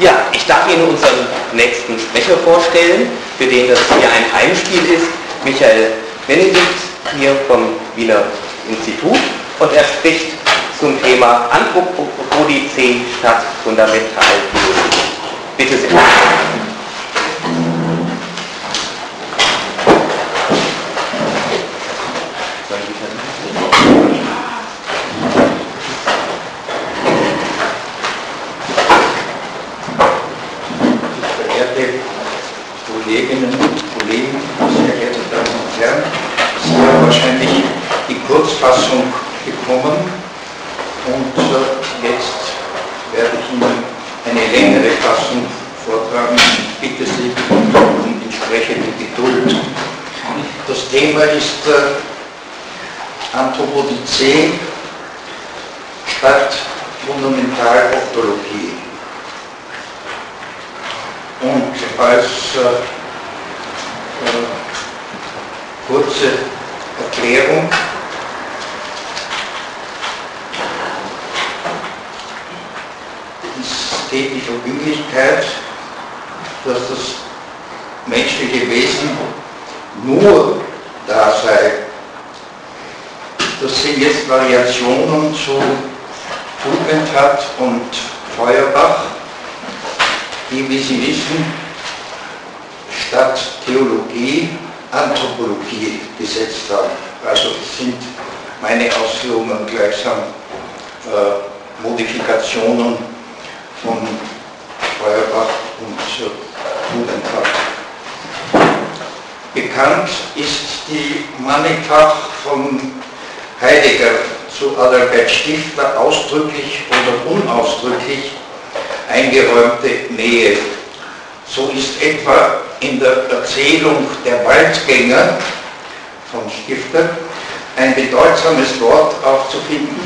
Ja, ich darf Ihnen unseren nächsten Sprecher vorstellen, für den das hier ein Heimspiel ist. Michael Benedikt hier vom Wiener Institut und er spricht zum Thema Anthropodizee statt Fundamentaltheorie. Bitte sehr. Kolleginnen und Kollegen, sehr geehrte Damen und Herren, Sie haben wahrscheinlich die Kurzfassung bekommen und äh, jetzt werde ich Ihnen eine längere Fassung vortragen. Ich bitte Sie um entsprechende Geduld. Das Thema ist äh, Anthropodizee statt Fundamentalontologie. Und als äh, äh, kurze Erklärung. Es geht die Verbindlichkeit, dass das menschliche Wesen nur da sei. Das sind jetzt Variationen zu Tugendhat und Feuerbach, die, wie Sie wissen, statt Theologie Anthropologie gesetzt haben. Also sind meine Ausführungen gleichsam äh, Modifikationen von Feuerbach und äh, Tugendhat. Bekannt ist die mannigfach von Heidegger zu Adalbert Stifter ausdrücklich oder unausdrücklich eingeräumte Nähe. So ist etwa in der Erzählung der Waldgänger von Stifter ein bedeutsames Wort aufzufinden,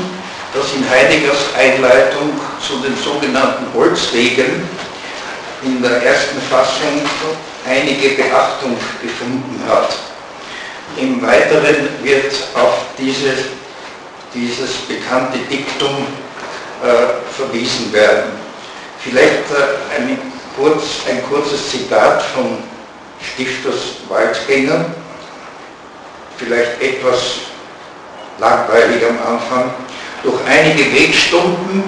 das in Heideggers Einleitung zu den sogenannten Holzwegen in der ersten Fassung einige Beachtung gefunden hat. Im Weiteren wird auf diese, dieses bekannte Diktum äh, verwiesen werden. Vielleicht äh, eine kurz, ein kurzes Zitat von Stifters Waldgänger, vielleicht etwas langweilig am Anfang. Durch einige Wegstunden,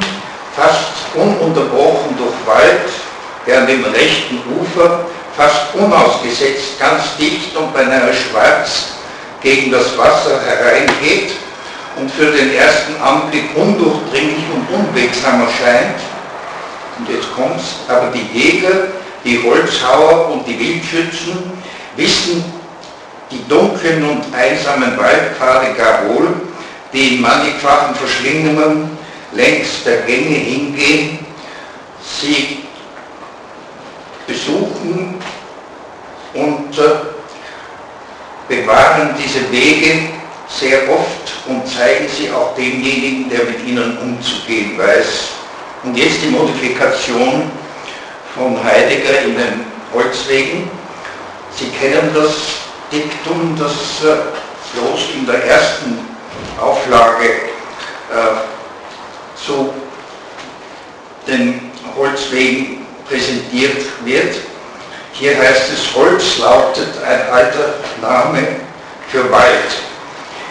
fast ununterbrochen durch Wald, der an dem rechten Ufer fast unausgesetzt ganz dicht und beinahe schwarz gegen das Wasser hereingeht und für den ersten Anblick undurchdringlich und unwegsam erscheint, und jetzt kommt's, aber die Jäger, die Holzhauer und die Wildschützen wissen die dunklen und einsamen Waldpfade gar wohl, die in mannigfachen Verschlingungen längs der Gänge hingehen. Sie besuchen und äh, bewahren diese Wege sehr oft und zeigen sie auch demjenigen, der mit ihnen umzugehen weiß. Und jetzt die Modifikation von Heidegger in den Holzwegen. Sie kennen das Diktum, das äh, bloß in der ersten Auflage äh, zu den Holzwegen präsentiert wird. Hier heißt es, Holz lautet ein alter Name für Wald.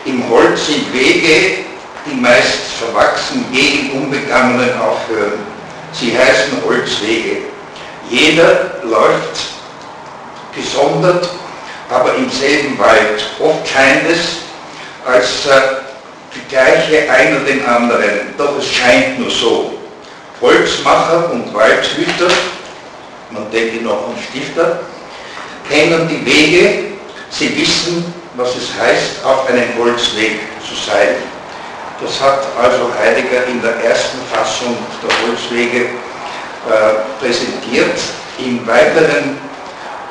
Im Holz sind Wege, die meist verwachsen gegen Unbegangenen aufhören. Sie heißen Holzwege. Jeder läuft gesondert, aber im selben Wald. Oft scheint es, als äh, gleiche einer den anderen, doch es scheint nur so. Holzmacher und Waldhüter, man denke noch an Stifter, kennen die Wege, sie wissen, was es heißt, auf einem Holzweg zu sein. Das hat also Heidegger in der ersten Fassung der Holzwege äh, präsentiert. In weiteren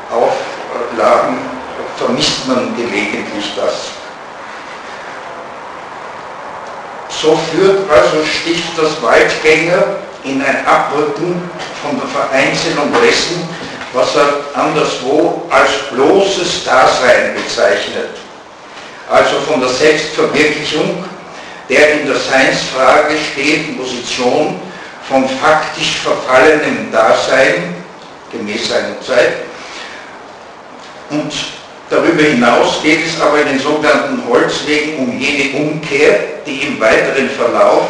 Auflagen vermisst man gelegentlich das. So führt also Stifters Waldgänger in ein Abrücken von der Vereinzelung dessen, was er anderswo als bloßes Dasein bezeichnet. Also von der Selbstverwirklichung der in der Seinsfrage stehenden Position von faktisch verfallenem Dasein, gemäß seiner Zeit. Und darüber hinaus geht es aber in den sogenannten Holzwegen um jene Umkehr, die im weiteren Verlauf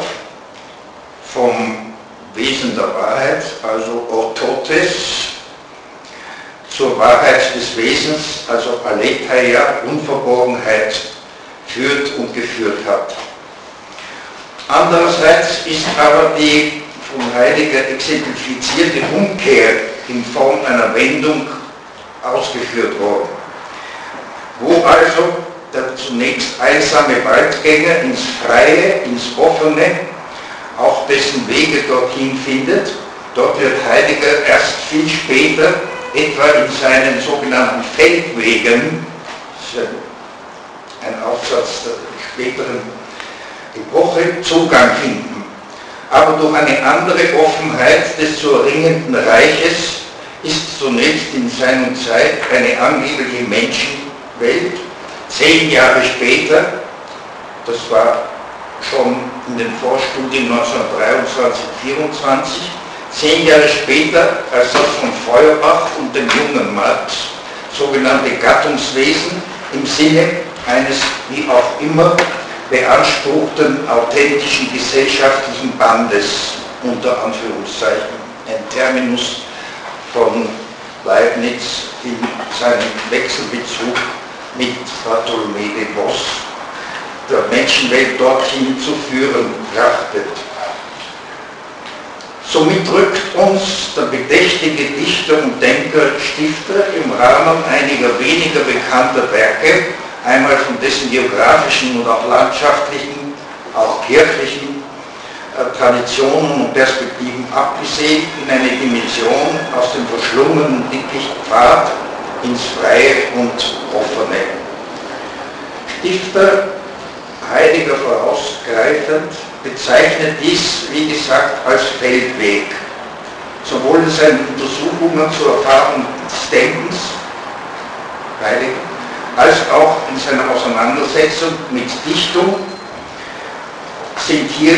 vom Wesen der Wahrheit, also Orthotes, zur Wahrheit des Wesens, also Aletheia, Unverborgenheit, führt und geführt hat. Andererseits ist aber die von Heidegger exemplifizierte Umkehr in Form einer Wendung ausgeführt worden, wo also der zunächst einsame Waldgänger ins Freie, ins Offene, auch dessen Wege dorthin findet. Dort wird Heidegger erst viel später, etwa in seinen sogenannten Feldwegen, ein Aufsatz der späteren Epoche, Zugang finden. Aber durch eine andere Offenheit des zu erringenden Reiches ist zunächst in seiner Zeit eine angebliche Menschenwelt. Zehn Jahre später, das war schon in den Vorstudien 1923, 1924, zehn Jahre später, als das von Feuerbach und dem jungen Marx sogenannte Gattungswesen im Sinne eines wie auch immer beanspruchten authentischen gesellschaftlichen Bandes unter Anführungszeichen, ein Terminus von Leibniz in seinem Wechselbezug mit Bartholomé de Vos der Menschenwelt dorthin zu führen trachtet. Somit drückt uns der bedächtige Dichter und Denker Stifter im Rahmen einiger weniger bekannter Werke, einmal von dessen geografischen und auch landschaftlichen, auch kirchlichen äh, Traditionen und Perspektiven abgesehen, in eine Dimension aus dem verschlungenen Dickichtpfad ins Freie und Offene. Stifter Heidegger vorausgreifend, bezeichnet dies, wie gesagt, als Feldweg. Sowohl in seinen Untersuchungen zur Erfahrung des Denkens, Heidegger, als auch in seiner Auseinandersetzung mit Dichtung sind hier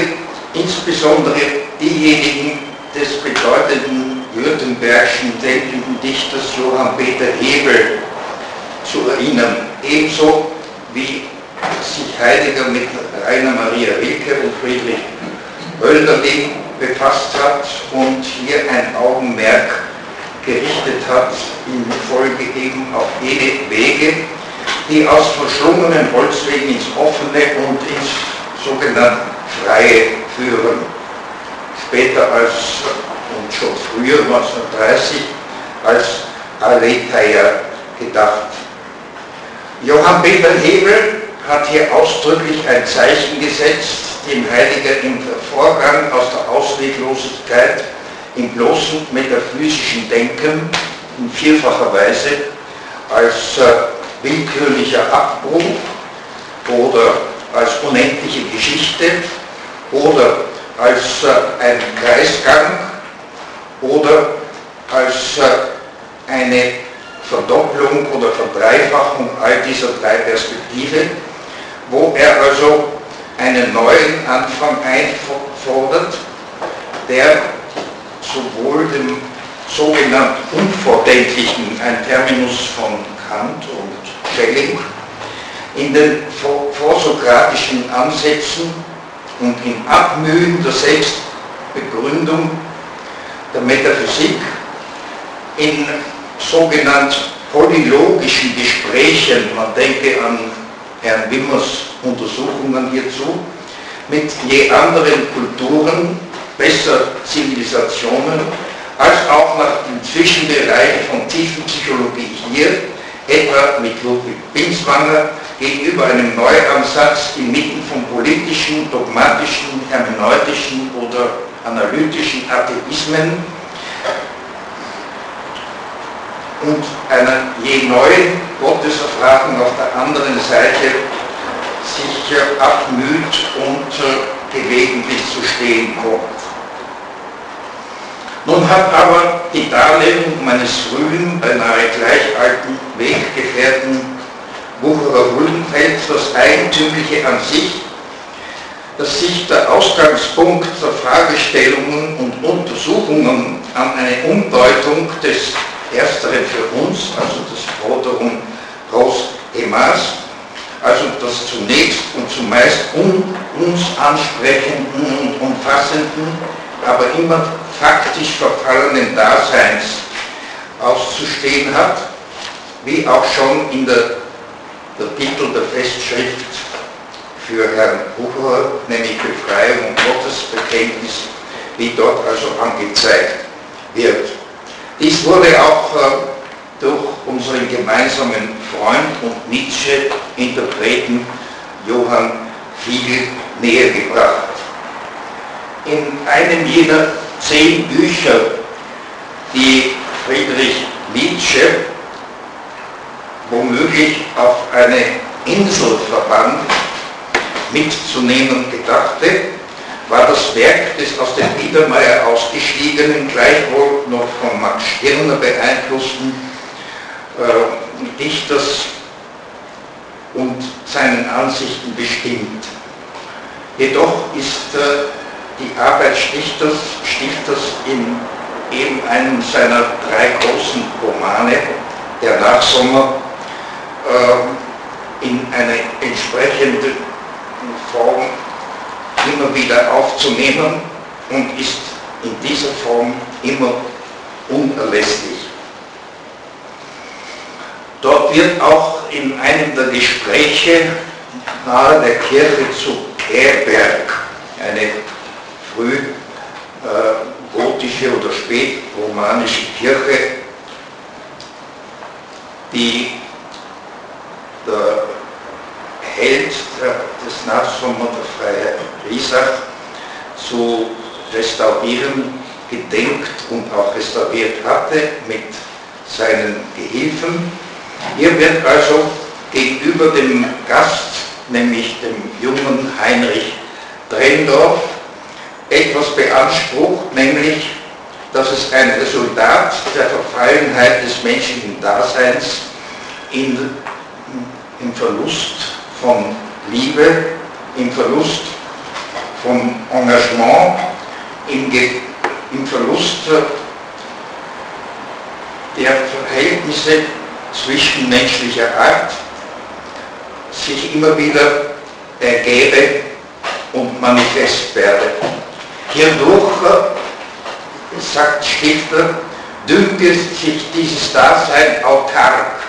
insbesondere diejenigen des bedeutenden württembergischen denkenden Dichters Johann Peter Hebel zu erinnern, ebenso wie sich Heidegger mit Rainer Maria Rilke und Friedrich Hölderlin befasst hat und hier ein Augenmerk gerichtet hat, in Folge eben auf jene Wege, die aus verschlungenen Holzwegen ins Offene und ins sogenannte Freie führen. Später als, und schon früher, 1930, als Aletheia gedacht. Johann Peter Hebel hat hier ausdrücklich ein Zeichen gesetzt, dem Heidegger im Vorgang aus der Ausweglosigkeit im bloßen metaphysischen Denken in vierfacher Weise als äh, willkürlicher Abbruch oder als unendliche Geschichte oder als äh, ein Kreisgang oder als äh, eine Verdopplung oder Verdreifachung all dieser drei Perspektiven wo er also einen neuen Anfang einfordert, der sowohl dem sogenannten Unvordenklichen, ein Terminus von Kant und Schelling, in den vorsokratischen Ansätzen und im Abmühen der Selbstbegründung der Metaphysik in sogenannten polylogischen Gesprächen, man denke an Herrn Wimmers Untersuchungen hierzu, mit je anderen Kulturen, besser Zivilisationen, als auch nach dem Zwischenbereich von Tiefenpsychologie hier, etwa mit Ludwig Binswanger, gegenüber einem Neuansatz inmitten von politischen, dogmatischen, hermeneutischen oder analytischen Atheismen und einer je neuen Gotteserfahrung auf der anderen Seite sich abmüht und äh, gelegentlich zu stehen kommt. Nun hat aber die Darlegung meines frühen, beinahe gleich alten Weggefährten Wucherer Huldenfeld das Eigentümliche an sich, dass sich der Ausgangspunkt der Fragestellungen und Untersuchungen an eine Umdeutung des Ersteren für uns, also des Forderung Ros Emas, also das zunächst und zumeist un, uns ansprechenden und umfassenden, aber immer faktisch verfallenen Daseins auszustehen hat, wie auch schon in der, der Titel der Festschrift für Herrn Bucher, nämlich Befreiung und Gottesbekenntnis, wie dort also angezeigt wird. Dies wurde auch äh, durch unseren gemeinsamen Freund und Nietzsche-Interpreten Johann Fiegel näher gebracht. In einem jener zehn Bücher, die Friedrich Nietzsche womöglich auf eine Insel verband, mitzunehmen gedachte, war das Werk des aus dem Biedermeier ausgestiegenen, gleichwohl noch von Max Stirner beeinflussten äh, Dichters und seinen Ansichten bestimmt. Jedoch ist äh, die Arbeit Stifters, Stifters in eben einem seiner drei großen Romane, der Nachsommer, äh, in eine entsprechende Form immer wieder aufzunehmen und ist in dieser Form immer unerlässlich. Dort wird auch in einem der Gespräche nahe der Kirche zu Kerberg, eine früh äh, gotische oder spätromanische Kirche, die der Held des Nachsommer der Freiheit Riesach zu restaurieren gedenkt und auch restauriert hatte mit seinen Gehilfen. Hier wird also gegenüber dem Gast, nämlich dem jungen Heinrich Drendorf, etwas beansprucht, nämlich, dass es ein Resultat der Verfallenheit des menschlichen Daseins in, im Verlust von Liebe, im Verlust von Engagement, im, im Verlust der Verhältnisse zwischenmenschlicher Art sich immer wieder ergebe und manifest werde. Hierdurch, sagt Stifter, dünke sich dieses Dasein autark,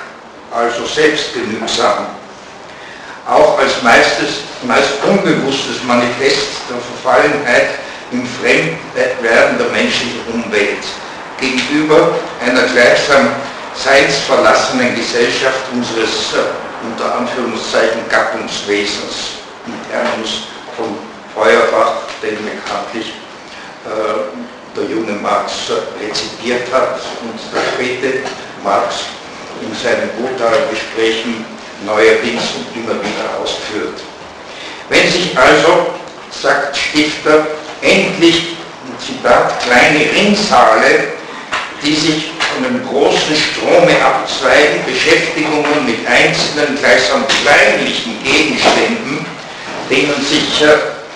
also selbstgenügsam auch als meistes, meist unbewusstes Manifest der Verfallenheit im Fremdwerden der menschlichen Umwelt gegenüber einer gleichsam seinsverlassenen Gesellschaft unseres unter Anführungszeichen Gattungswesens mit Ernst von Feuerbach, den bekanntlich äh, der junge Marx rezipiert hat und der späte Marx in seinen Gotha-Gesprächen neuerdings und immer wieder ausführt. Wenn sich also, sagt Stifter, endlich, Zitat, kleine Rinnsale, die sich von einem großen Strome abzweigen, Beschäftigungen mit einzelnen, gleichsam kleinlichen Gegenständen, denen sich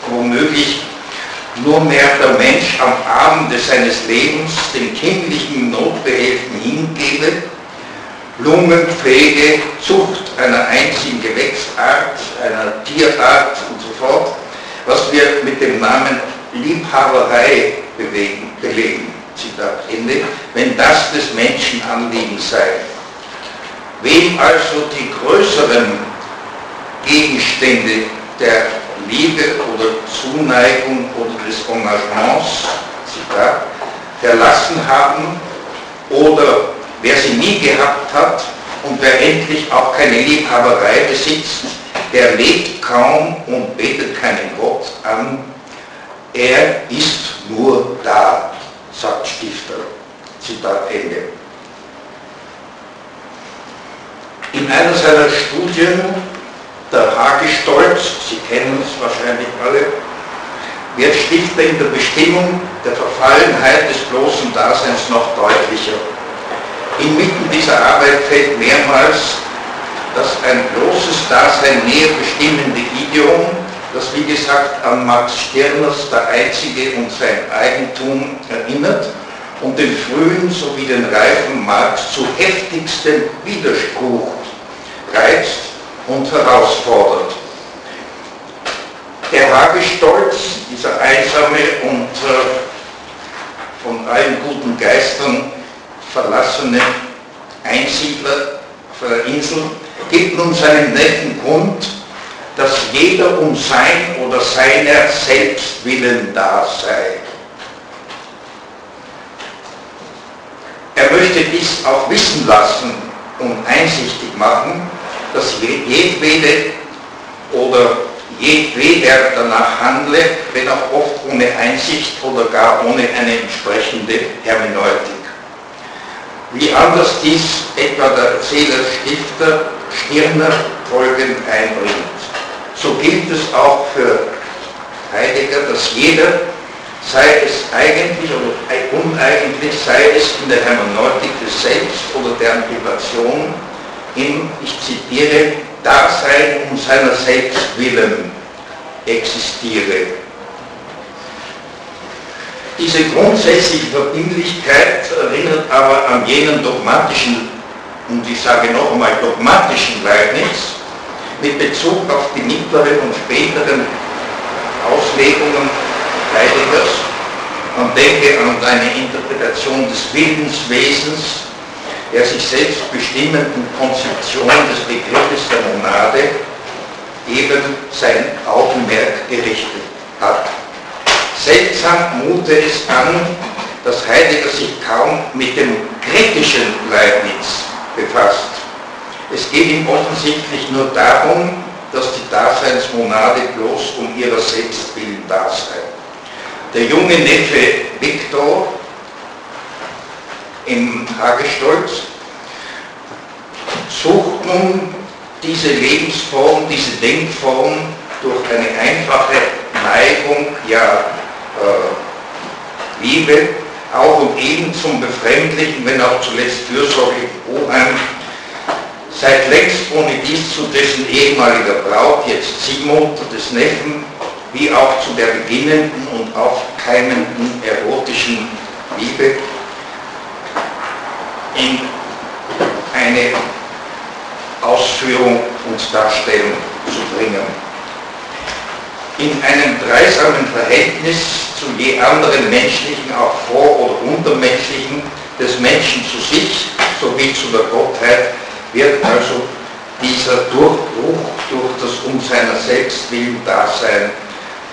womöglich nur mehr der Mensch am Abende seines Lebens den kindlichen Notbehelfen hingebe, Lungenpflege, Zucht einer einzigen Gewächsart, einer Tierart und so fort, was wir mit dem Namen Liebhaberei bewegen, belegen. Zitat Ende, wenn das des Menschen Anliegen sei. Wem also die größeren Gegenstände der Liebe oder Zuneigung oder des Engagements, Zitat, verlassen haben oder Wer sie nie gehabt hat und wer endlich auch keine Liebhaberei besitzt, der lebt kaum und betet keinen Gott an. Er ist nur da, sagt Stifter. Zitat Ende. In einer seiner Studien, der Hagestolz, Sie kennen es wahrscheinlich alle, wird Stifter in der Bestimmung der Verfallenheit des bloßen Daseins noch deutlicher. Inmitten dieser Arbeit fällt mehrmals das ein bloßes Dasein näher bestimmende Idiom das wie gesagt an Max Stirners der Einzige und sein Eigentum erinnert und den frühen sowie den reifen Marx zu heftigstem Widerspruch reizt und herausfordert. Der Hagestolz, dieser einsame und äh, von allen guten Geistern verlassene Einsiedler auf einer Insel, gibt nun seinen netten Grund, dass jeder um sein oder seiner selbst willen da sei. Er möchte dies auch wissen lassen und einsichtig machen, dass jedwede oder jedweder danach handle, wenn auch oft ohne Einsicht oder gar ohne eine entsprechende Hermeneutik. Wie anders dies etwa der Stifter Stirner folgend einbringt. So gilt es auch für Heidegger, dass jeder, sei es eigentlich oder uneigentlich, sei es in der Hermeneutik des Selbst oder der Antipation, im, ich zitiere, Dasein um seiner selbst willen existiere. Diese grundsätzliche Verbindlichkeit erinnert aber an jenen dogmatischen, und ich sage noch einmal dogmatischen Leibniz, mit Bezug auf die mittleren und späteren Auslegungen Heideggers. Man denke an eine Interpretation des Willenswesens der sich selbst bestimmenden Konzeption des Begriffes der Monade eben sein Augenmerk gerichtet hat. Seltsam mute es an, dass Heidegger sich kaum mit dem kritischen Leibniz befasst. Es geht ihm offensichtlich nur darum, dass die Daseinsmonade bloß um ihrer selbst willen da sei. Der junge Neffe Viktor im Hagestolz, sucht nun diese Lebensform, diese Denkform durch eine einfache Neigung, ja äh, Liebe, auch und eben zum befremdlichen, wenn auch zuletzt fürsorglichen Oheim, seit längst ohne dies zu dessen ehemaliger Braut, jetzt Ziehmutter des Neffen, wie auch zu der beginnenden und aufkeimenden erotischen Liebe in eine Ausführung und Darstellung zu bringen. In einem dreisamen Verhältnis zu je anderen menschlichen, auch vor- oder untermenschlichen, des Menschen zu sich sowie zu der Gottheit wird also dieser Durchbruch durch das um seiner selbst willen Dasein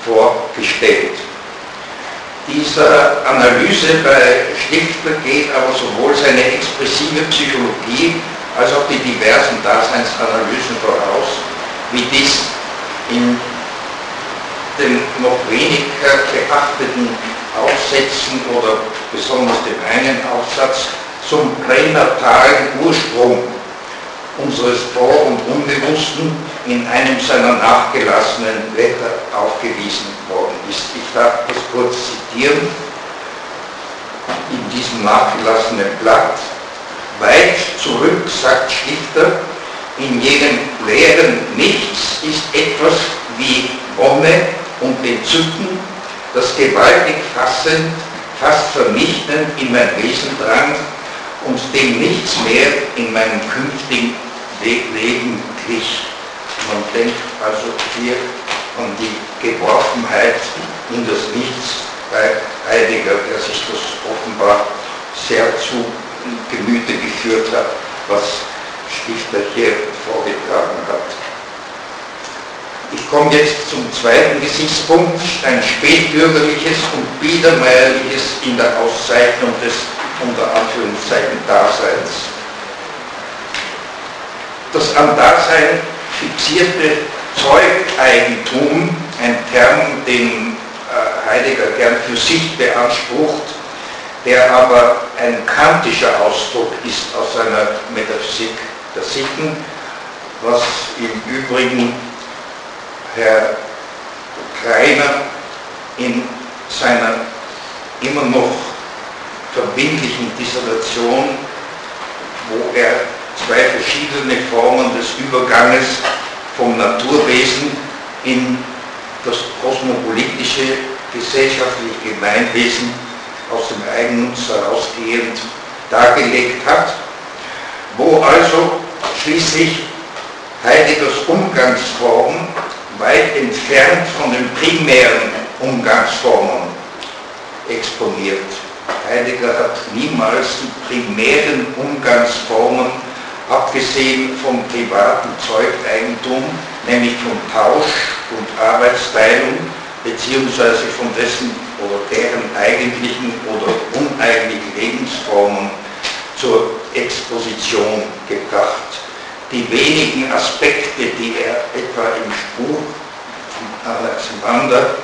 vorgestellt. Dieser Analyse bei Stifter geht aber sowohl seine expressive Psychologie als auch die diversen Daseinsanalysen voraus, wie dies in den noch weniger beachteten Aufsätzen oder besonders dem einen Aufsatz zum pränatalen Ursprung unseres Vor- und Unbewussten in einem seiner nachgelassenen Blätter aufgewiesen worden ist. Ich darf das kurz zitieren. In diesem nachgelassenen Blatt, weit zurück, sagt Stifter, in jenem leeren Nichts ist etwas wie Wonne und Entzücken, das gewaltig fassend, fast vernichtend in mein Wesen drang und dem nichts mehr in meinem künftigen Leben glich. Man denkt also hier an die Geworfenheit in das Nichts bei Heidegger, der sich das offenbar sehr zu Gemüte geführt hat, was Stifter hier vorgetragen hat. Ich komme jetzt zum zweiten Gesichtspunkt, ein spätbürgerliches und biedermeierliches in der Auszeichnung des unter Anführungszeichen Daseins das am Dasein fixierte Zeugeigentum, ein Term, den äh, Heidegger gern für sich beansprucht, der aber ein kantischer Ausdruck ist aus seiner Metaphysik der Sitten, was im Übrigen Herr Kreiner in seiner immer noch verbindlichen Dissertation, wo er zwei verschiedene Formen des Überganges vom Naturwesen in das kosmopolitische gesellschaftliche Gemeinwesen aus dem Eigennutz herausgehend dargelegt hat, wo also schließlich Heideggers Umgangsformen weit entfernt von den primären Umgangsformen exponiert. Heidegger hat niemals die primären Umgangsformen, abgesehen vom privaten Zeugeigentum, nämlich vom Tausch und Arbeitsteilung, beziehungsweise von dessen oder deren eigentlichen oder uneigentlichen Lebensformen zur Exposition gebracht. Die wenigen Aspekte, die er etwa im Spruch von Alexander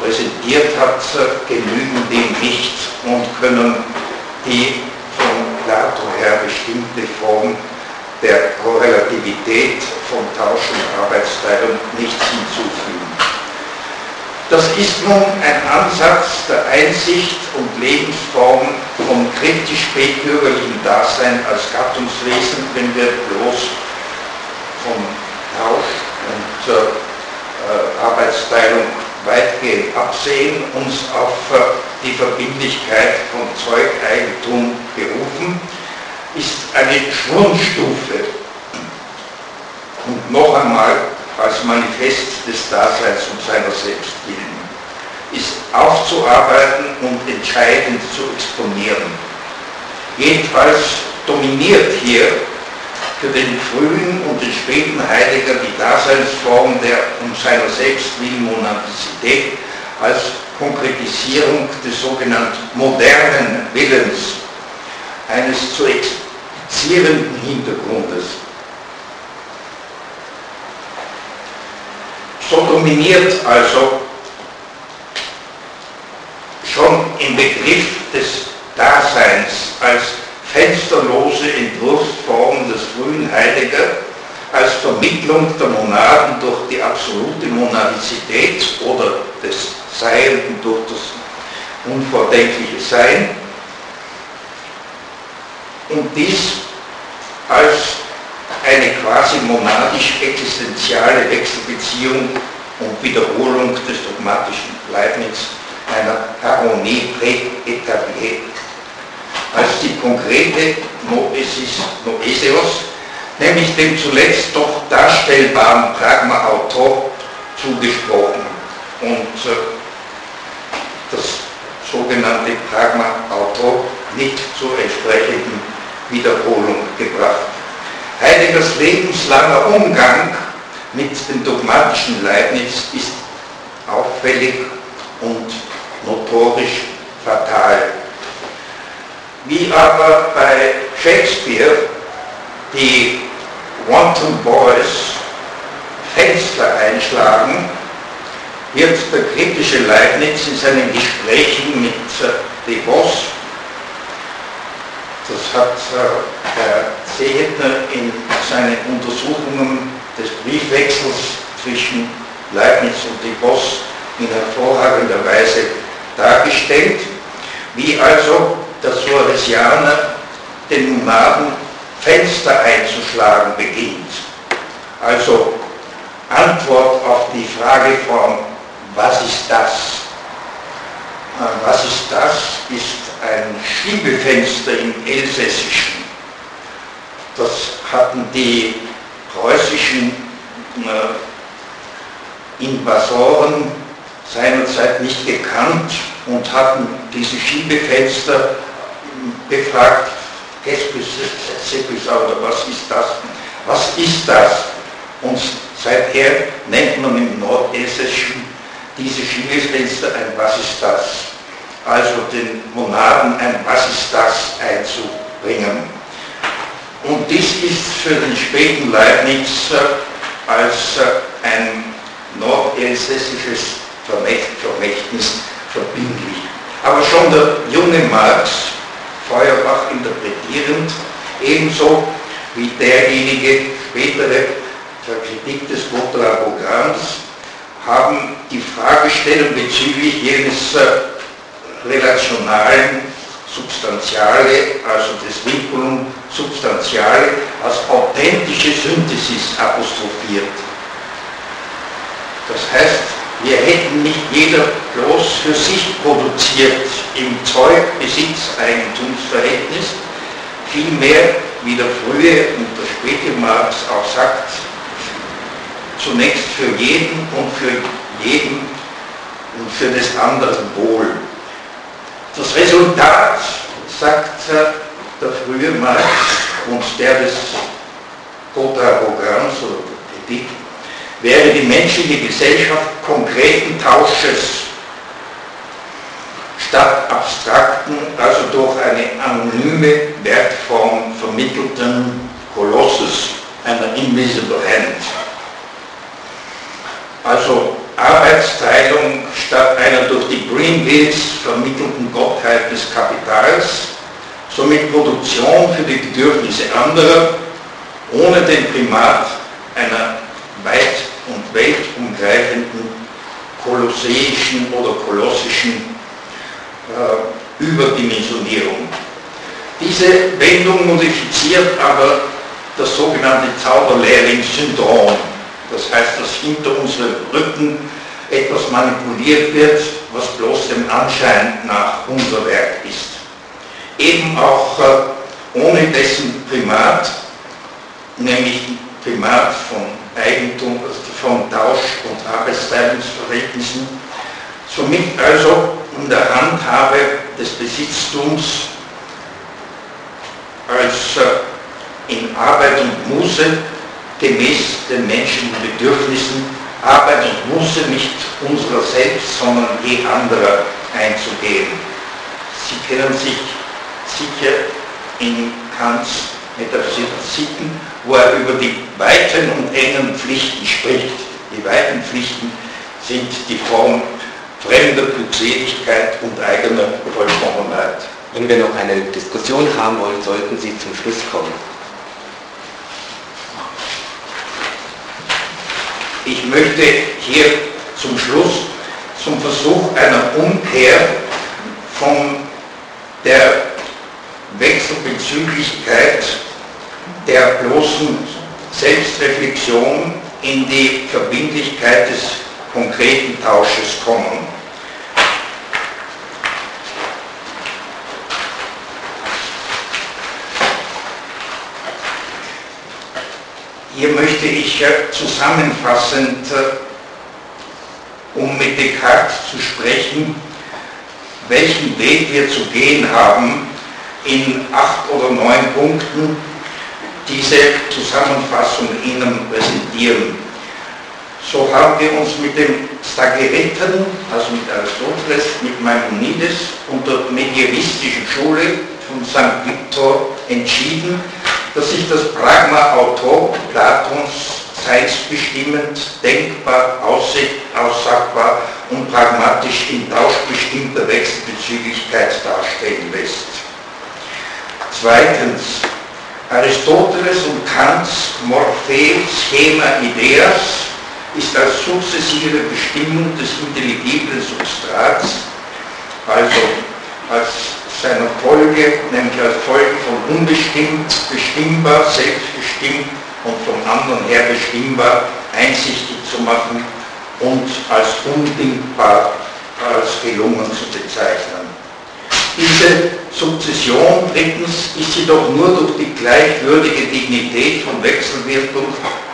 präsentiert hat, genügen dem nicht und können die von Plato her bestimmte Form der Korrelativität von Tausch und Arbeitsteilung nichts hinzufügen. Das ist nun ein Ansatz der Einsicht und Lebensform vom kritisch-spätbürgerlichen Dasein als Gattungswesen, wenn wir bloß vom Tausch und äh, Arbeitsteilung weitgehend absehen, uns auf äh, die Verbindlichkeit von Zeugeigentum berufen, ist eine Schwungstufe. Und noch einmal als Manifest des Daseins und seiner selbst willen, ist aufzuarbeiten und entscheidend zu exponieren. Jedenfalls dominiert hier für den frühen und den späten Heidegger die Daseinsform der um seiner selbst willen Monadizität als Konkretisierung des sogenannten modernen Willens, eines zu explizierenden Hintergrundes. So dominiert also schon im Begriff des Daseins als fensterlose Entwurfsform des frühen Heidegger als Vermittlung der Monaden durch die absolute Monadizität oder des Seienden durch das unvordenkliche Sein und dies als eine quasi monadisch-existenziale Wechselbeziehung und Wiederholung des dogmatischen Leibniz einer Harmonie präetabliert als die konkrete Noesis, Noesios, nämlich dem zuletzt doch darstellbaren Pragma-Autor zugesprochen und äh, das sogenannte Pragma-Autor nicht zur entsprechenden Wiederholung gebracht. Heideggers lebenslanger Umgang mit dem dogmatischen Leibniz ist auffällig und notorisch fatal. Wie aber bei Shakespeare die Wanton Boys Fenster einschlagen, wird der kritische Leibniz in seinen Gesprächen mit De Vos, das hat äh, Herr Seehetner in seinen Untersuchungen des Briefwechsels zwischen Leibniz und De Vos in hervorragender Weise dargestellt, wie also der Suaresianer den Nomaden Fenster einzuschlagen beginnt. Also Antwort auf die Frageform, was ist das? Äh, was ist das? Ist ein Schiebefenster im Elsässischen. Das hatten die preußischen äh, Invasoren seinerzeit nicht gekannt und hatten diese Schiebefenster befragt, oder was ist das? Was ist das? Und seither nennt man im Nordessischen diese Schiebefenster ein Was ist das? Also den Monaden ein Was ist das einzubringen. Und dies ist für den späten Leibniz als ein nordelsässisches Vermächtnis verbindlich. Aber schon der junge Marx, Feuerbach interpretierend, ebenso wie derjenige spätere zur Kritik des Programms, haben die Fragestellung bezüglich jenes äh, relationalen Substantiale, also des Vinculum Substantiale, als authentische Synthesis apostrophiert. Das heißt, Wir hätten nicht jeder bloß für sich produziert im Zeug-Besitz-Eigentumsverhältnis, vielmehr, wie der frühe und der späte Marx auch sagt, zunächst für jeden und für jeden und für des anderen Wohl. Das Resultat, sagt der frühe Marx und der des Programms oder Kritik, wäre die menschliche Gesellschaft konkreten Tausches statt abstrakten, also durch eine anonyme Wertform vermittelten Kolosses, einer Invisible Hand. Also Arbeitsteilung statt einer durch die Greenpeace vermittelten Gottheit des Kapitals, somit Produktion für die Bedürfnisse anderer, ohne den Primat einer weit und weltumgreifenden kolosseischen oder kolossischen äh, Überdimensionierung. Diese Wendung modifiziert aber das sogenannte Zauberlehrling-Syndrom. Das heißt, dass hinter unserem Rücken etwas manipuliert wird, was bloß dem Anschein nach unser Werk ist. Eben auch äh, ohne dessen Primat, nämlich Primat von Eigentum, also von Tausch- und Arbeitsteilungsverhältnissen, somit also in der Handhabe des Besitztums als äh, in Arbeit und Muße gemäß den menschlichen Bedürfnissen Arbeit und Muße nicht unserer selbst, sondern je anderer einzugehen. Sie kennen sich sicher in Kants Metaphysiken, wo er über die weiten und engen Pflichten spricht. Die weiten Pflichten sind die Form fremder Glückseligkeit und eigener Vollkommenheit. Wenn wir noch eine Diskussion haben wollen, sollten Sie zum Schluss kommen. Ich möchte hier zum Schluss zum Versuch einer Umkehr von der Wechselbezüglichkeit der bloßen Selbstreflexion in die Verbindlichkeit des konkreten Tausches kommen. Hier möchte ich zusammenfassend, um mit Descartes zu sprechen, welchen Weg wir zu gehen haben, in acht oder neun Punkten diese Zusammenfassung Ihnen präsentieren. So haben wir uns mit dem Stagiriten, also mit Aristoteles, mit Maimonides und der medievistischen Schule von St. Victor entschieden, dass sich das Pragma Autor Platons seinsbestimmend, denkbar, aussagbar und pragmatisch in tauschbestimmter Wechselbezüglichkeit darstellen lässt. Zweitens, Aristoteles und Kants Morpheus Schema Ideas ist als sukzessive Bestimmung des intelligiblen Substrats, also als seiner Folge, nämlich als Folge von unbestimmt, bestimmbar, selbstbestimmt und vom anderen her bestimmbar, einsichtig zu machen und als undingbar, als gelungen zu bezeichnen. Diese Sukzession drittens ist jedoch nur durch die gleichwürdige Dignität von Wechselwirkung,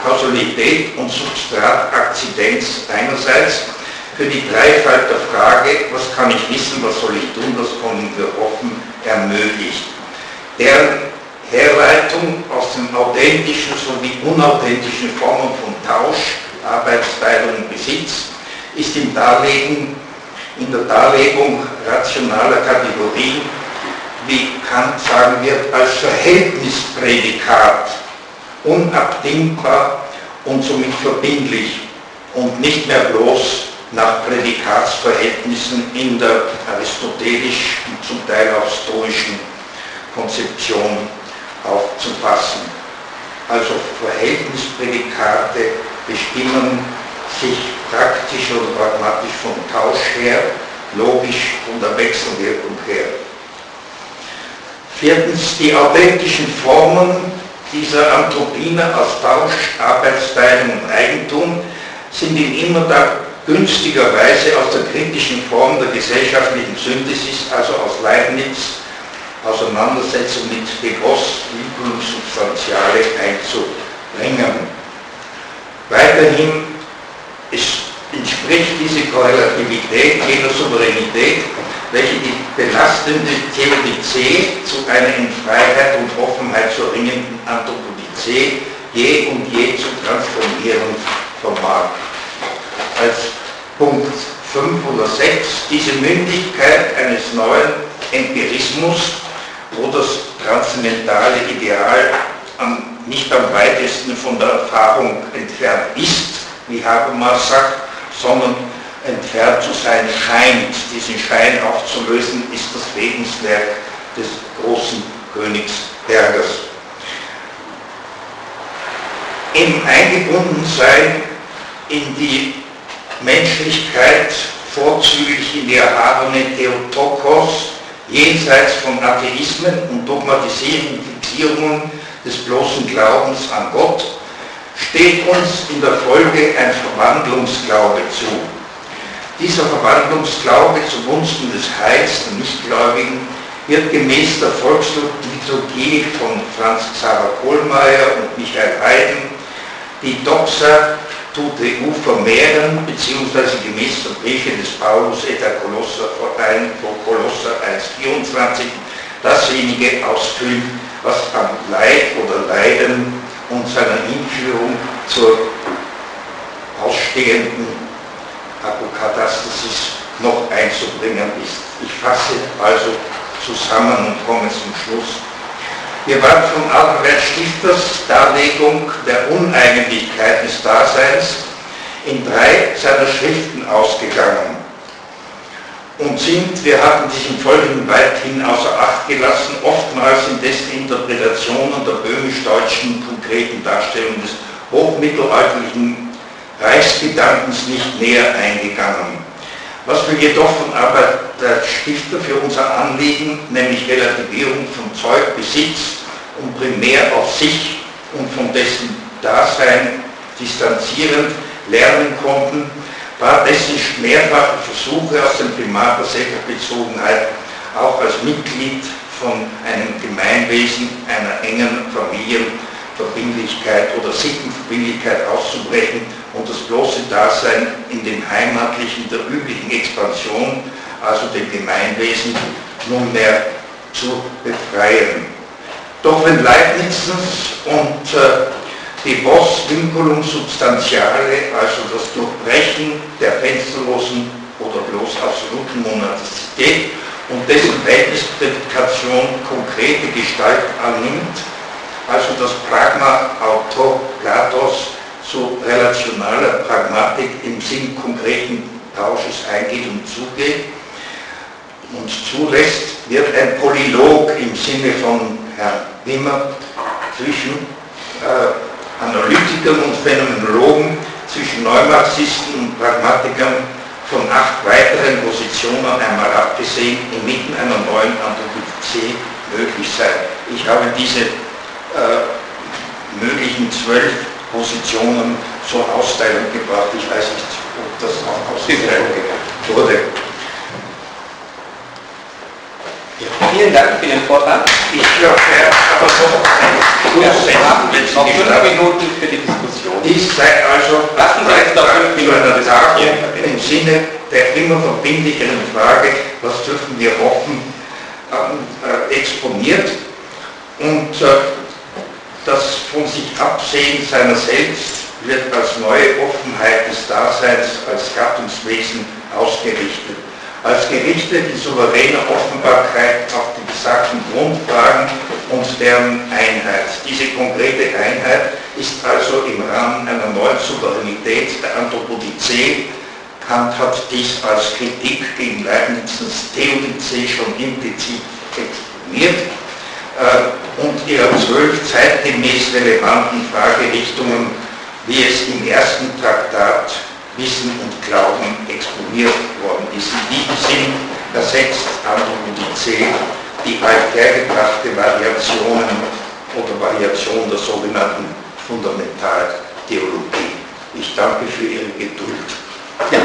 Kausalität und Substratakzidenz einerseits für die Dreifalt der Frage, was kann ich wissen, was soll ich tun, was können wir hoffen, ermöglicht. Deren Herleitung aus den authentischen sowie unauthentischen Formen von Tausch, Arbeitsteilung und Besitz ist im Darlegen, in der Darlegung rationaler Kategorien, wie Kant sagen wird, als Verhältnisprädikat unabdingbar und somit verbindlich und nicht mehr bloß nach Prädikatsverhältnissen in der aristotelischen zum Teil auch stoischen Konzeption aufzufassen. Also Verhältnisprädikate bestimmen sich praktisch oder pragmatisch vom Tausch her, logisch von der Wechselwirkung her. Viertens, die authentischen Formen dieser Anthropine aus Tausch, Arbeitsteilung und Eigentum sind in immer günstigerweise aus der kritischen Form der gesellschaftlichen Synthesis, also aus Leibniz, Auseinandersetzung mit Vos, Substantiale einzubringen. Weiterhin ist, entspricht diese Korrelativität jener Souveränität, welche die belastende Theodizee zu einer in Freiheit und Offenheit zu ringenden Anthropodizee je und je zu transformieren vermag. Als Punkt 5 oder 6 diese Mündigkeit eines neuen Empirismus, wo das transzendentale Ideal am, nicht am weitesten von der Erfahrung entfernt ist, wie Habermas sagt, sondern entfernt zu sein scheint. Diesen Schein aufzulösen ist das Lebenswerk des großen Königs Bergers. Im Eingebundensein in die Menschlichkeit, vorzüglich in die erhabene Theotokos, jenseits von Atheismen und Dogmatisierungen und Fixierungen des bloßen Glaubens an Gott, steht uns in der Folge ein Verwandlungsglaube zu. Dieser Verwandlungsglaube zugunsten des Heils der Nichtgläubigen wird gemäß der Volksliturgie von Franz Xaver Kohlmeier und Michael Haydn die Doxa tute u vermehren, beziehungsweise gemäß der Briefe des Paulus et der Kolosser, Kolosser 1,24 dasjenige ausfüllen, was am Leid oder Leiden und seiner Hinführung zur ausstehenden Apokatastasis noch einzubringen ist. Ich fasse also zusammen und komme zum Schluss. Wir waren von Albert Stifters Darlegung der Uneigentlichkeit des Daseins in drei seiner Schriften ausgegangen und sind, wir haben dies im Folgenden weithin außer Acht gelassen, oftmals in dessen Interpretationen der böhmisch-deutschen konkreten Darstellung des hochmittelalterlichen Reichsgedankens nicht näher eingegangen. Was wir jedoch von Arbeit der Stifter für unser Anliegen, nämlich Relativierung von Zeug, Besitz und primär auf sich und von dessen Dasein distanzierend lernen konnten, war dessen mehrfache Versuche aus dem Primat der Selbstbezogenheit auch als Mitglied von einem Gemeinwesen, einer engen Familienverbindlichkeit oder Sittenverbindlichkeit auszubrechen und das bloße Dasein in dem heimatlichen, der üblichen Expansion, also dem Gemeinwesen, nunmehr zu befreien. Doch wenn Leibnizens und äh, die Post Vinculum Substantiale, also das Durchbrechen der fensterlosen oder bloß absoluten Monatizität und dessen Verhältnisprädikation konkrete Gestalt annimmt, also das Pragma Autoplatos zu relationaler Pragmatik im Sinn konkreten Tausches eingeht und zugeht und zulässt, wird ein Polylog im Sinne von Herrn Wimmer zwischen äh, Analytikern und Phänomenologen zwischen Neumarxisten und Pragmatikern von acht weiteren Positionen einmal abgesehen inmitten einer neuen Anthropologie möglich sein. Ich habe diese äh, möglichen zwölf Positionen zur Austeilung gebracht. Ich weiß nicht, ob das auch ausgeteilt wurde. Vielen Dank für den Vortrag. Ich glaube, aber so wir haben jetzt noch fünf Minuten für die Diskussion. Dies sei also Lassen Sie uns doch fünf Minuten einer Tagung im Sinne der immer verbindlicheren Frage, was dürfen wir hoffen, äh, exponiert und äh, das von sich Absehen seiner selbst wird als neue Offenheit des Daseins als Gattungswesen ausgerichtet als Gerichte die souveräne Offenbarkeit auf die besagten Grundfragen und deren Einheit. Diese konkrete Einheit ist also im Rahmen einer neuen Souveränität der Anthropodizee. Kant hat dies als Kritik gegen Leibnizens Theodizee schon implizit exponiert äh, und ihrer zwölf zeitgemäß relevanten Fragerichtungen, wie es im ersten Traktat Wissen und Glauben exponiert worden ist. In diesem Sinn ersetzt Anthropodizee die althergebrachte Variationen oder Variation der sogenannten Fundamentaltheologie. Ich danke für Ihre Geduld. Ja.